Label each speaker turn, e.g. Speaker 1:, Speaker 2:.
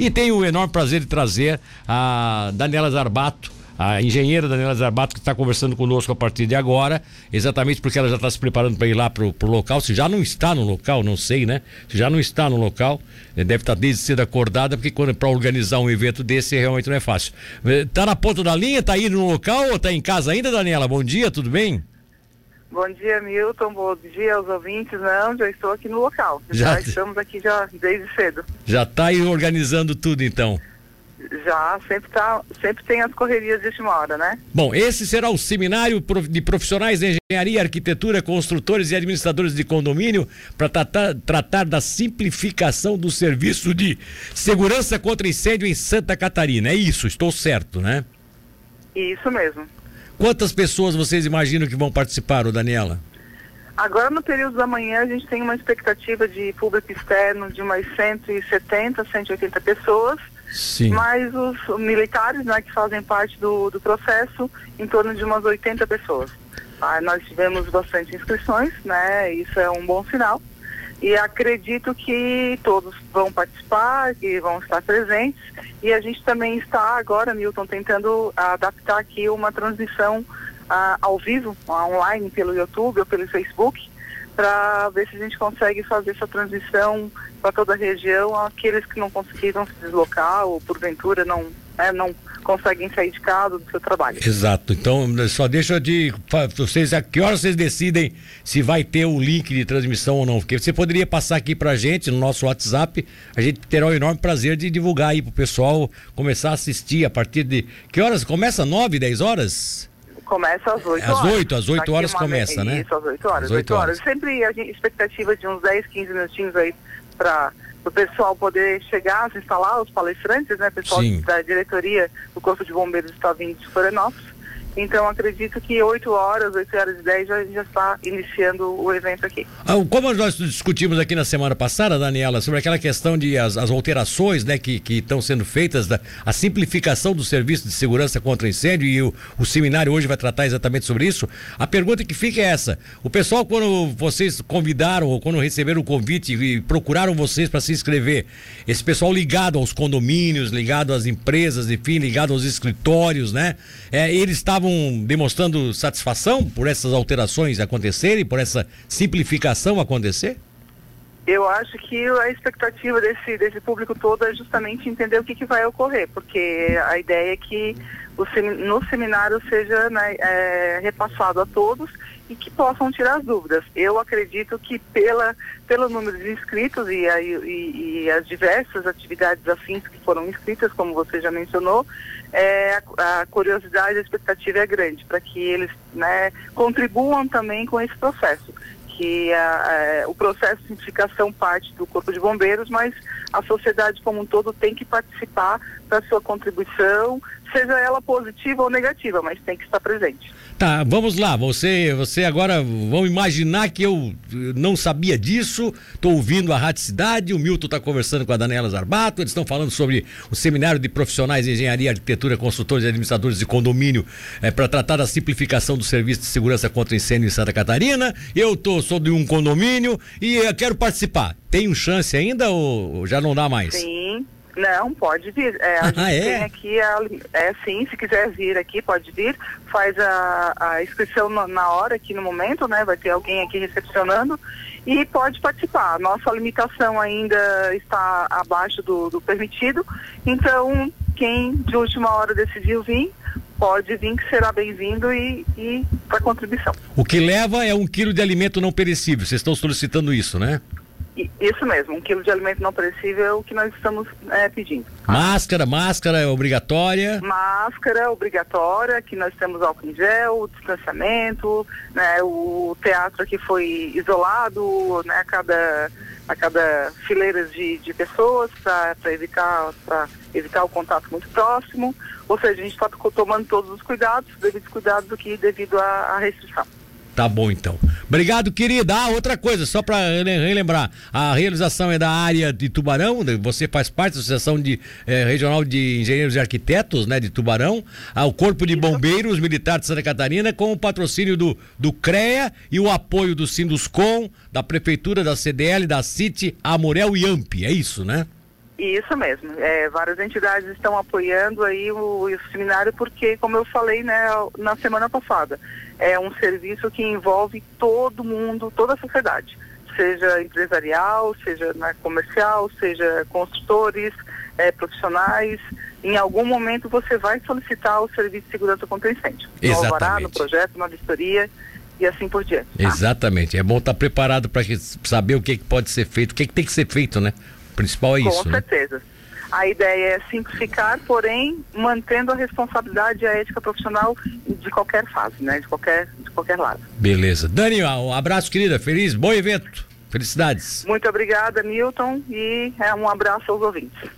Speaker 1: E tenho o enorme prazer de trazer a Daniela Zarbato, a engenheira Daniela Zarbato, que está conversando conosco a partir de agora, exatamente porque ela já está se preparando para ir lá para o local. Se já não está no local, não sei, né? Se já não está no local, eh, deve estar tá desde cedo acordada, porque para organizar um evento desse realmente não é fácil. Está eh, na ponta da linha, está aí no local ou está em casa ainda, Daniela? Bom dia, tudo bem?
Speaker 2: Bom dia, Milton. Bom dia aos ouvintes. Não, já estou aqui no local. Já, já estamos aqui já desde cedo.
Speaker 1: Já está aí organizando tudo, então?
Speaker 2: Já, sempre, tá, sempre tem as correrias de última hora, né?
Speaker 1: Bom, esse será o seminário de profissionais de engenharia, arquitetura, construtores e administradores de condomínio para tratar, tratar da simplificação do serviço de segurança contra incêndio em Santa Catarina. É isso, estou certo, né?
Speaker 2: Isso mesmo.
Speaker 1: Quantas pessoas vocês imaginam que vão participar, ô Daniela?
Speaker 2: Agora, no período da manhã, a gente tem uma expectativa de público externo de umas 170, 180 pessoas.
Speaker 1: Sim.
Speaker 2: Mais os militares, né, que fazem parte do, do processo, em torno de umas 80 pessoas. Ah, nós tivemos bastante inscrições, né? Isso é um bom sinal. E acredito que todos vão participar e vão estar presentes. E a gente também está agora, Milton, tentando adaptar aqui uma transmissão uh, ao vivo, online, pelo YouTube ou pelo Facebook, para ver se a gente consegue fazer essa transmissão para toda a região, aqueles que não conseguiram se deslocar ou porventura não, né, não conseguem sair de casa do seu trabalho.
Speaker 1: Exato. Então, só deixa de. Vocês, a que horas vocês decidem se vai ter o link de transmissão ou não? Porque você poderia passar aqui pra gente no nosso WhatsApp. A gente terá o enorme prazer de divulgar aí pro pessoal começar a assistir a partir de. Que horas? Começa 9, 10 horas?
Speaker 2: Começa às 8
Speaker 1: horas. Às 8, às 8 horas uma... começa, né?
Speaker 2: Isso, às 8 horas. Às 8 horas. Sempre a gente, expectativa de uns 10, 15 minutinhos aí para o pessoal poder chegar, se instalar, os palestrantes, né, pessoal Sim. da diretoria do Corpo de Bombeiros está vindo de Florianópolis. Então acredito que 8 horas, 8 horas e 10 já, já está iniciando o evento aqui.
Speaker 1: Ah, como nós discutimos aqui na semana passada, Daniela, sobre aquela questão de as, as alterações né, que estão sendo feitas, da, a simplificação do serviço de segurança contra incêndio, e o, o seminário hoje vai tratar exatamente sobre isso. A pergunta que fica é essa: o pessoal, quando vocês convidaram, ou quando receberam o convite e procuraram vocês para se inscrever, esse pessoal ligado aos condomínios, ligado às empresas, enfim, ligado aos escritórios, né? É, eles estavam estavam demonstrando satisfação por essas alterações acontecerem, por essa simplificação acontecer?
Speaker 2: Eu acho que a expectativa desse, desse público todo é justamente entender o que, que vai ocorrer, porque a ideia é que o, no seminário seja né, é, repassado a todos e que possam tirar as dúvidas. Eu acredito que pela, pelo número de inscritos e, a, e, e as diversas atividades afins que foram inscritas, como você já mencionou, é, a, a curiosidade e a expectativa é grande para que eles né, contribuam também com esse processo que a, a, o processo de simplificação parte do Corpo de Bombeiros, mas a sociedade como um todo tem que participar da sua contribuição, seja ela positiva ou negativa, mas tem que estar presente.
Speaker 1: Tá, vamos lá. Você, você agora vão imaginar que eu não sabia disso. Estou ouvindo a Rádio Cidade. O Milton está conversando com a Daniela Zarbato. Eles estão falando sobre o seminário de profissionais de engenharia, arquitetura, consultores e administradores de condomínio é, para tratar da simplificação do serviço de segurança contra incêndio em Santa Catarina. Eu tô, sou de um condomínio e eu quero participar. Tenho chance ainda ou já não dá mais?
Speaker 2: Sim. Não, pode vir. É, a gente é? tem aqui, a, é sim, se quiser vir aqui, pode vir. Faz a, a inscrição na, na hora, aqui no momento, né? Vai ter alguém aqui recepcionando e pode participar. Nossa limitação ainda está abaixo do, do permitido, então quem de última hora decidiu vir, pode vir que será bem-vindo e, e para contribuição.
Speaker 1: O que leva é um quilo de alimento não perecível. Vocês estão solicitando isso, né?
Speaker 2: Isso mesmo, um quilo de alimento não perecível é o que nós estamos é, pedindo.
Speaker 1: Máscara, máscara é obrigatória?
Speaker 2: Máscara obrigatória, que nós temos álcool em gel, distanciamento, né, o teatro aqui foi isolado, né, a cada, a cada fileira de, de pessoas para evitar, evitar o contato muito próximo. Ou seja, a gente está tomando todos os cuidados, devidos cuidados aqui devido à restrição.
Speaker 1: Tá bom então. Obrigado, querida. Ah, outra coisa, só para relembrar, a realização é da área de Tubarão, né? você faz parte da Associação de, eh, Regional de Engenheiros e Arquitetos, né, de Tubarão, ah, o Corpo de Bombeiros Militar de Santa Catarina, com o patrocínio do, do CREA e o apoio do Sinduscom, da Prefeitura, da CDL, da CIT, Amorel e AMP, é isso, né?
Speaker 2: Isso mesmo. É, várias entidades estão apoiando aí o, o, seminário porque, como eu falei né, na semana passada, é um serviço que envolve todo mundo, toda a sociedade, seja empresarial, seja né, comercial, seja construtores, é, profissionais. Em algum momento você vai solicitar o serviço de segurança contra incêndio.
Speaker 1: Exatamente.
Speaker 2: No alvará, no projeto, na vistoria e assim por diante.
Speaker 1: Tá? Exatamente. É bom estar preparado para saber o que, que pode ser feito, o que, que tem que ser feito, né? Principal é isso.
Speaker 2: Com né? certeza. Né? A ideia é simplificar, porém mantendo a responsabilidade e a ética profissional de qualquer fase, né? De qualquer, de qualquer lado.
Speaker 1: Beleza. Dani, um abraço, querida. Feliz, bom evento. Felicidades.
Speaker 2: Muito obrigada, Milton, e é um abraço aos ouvintes.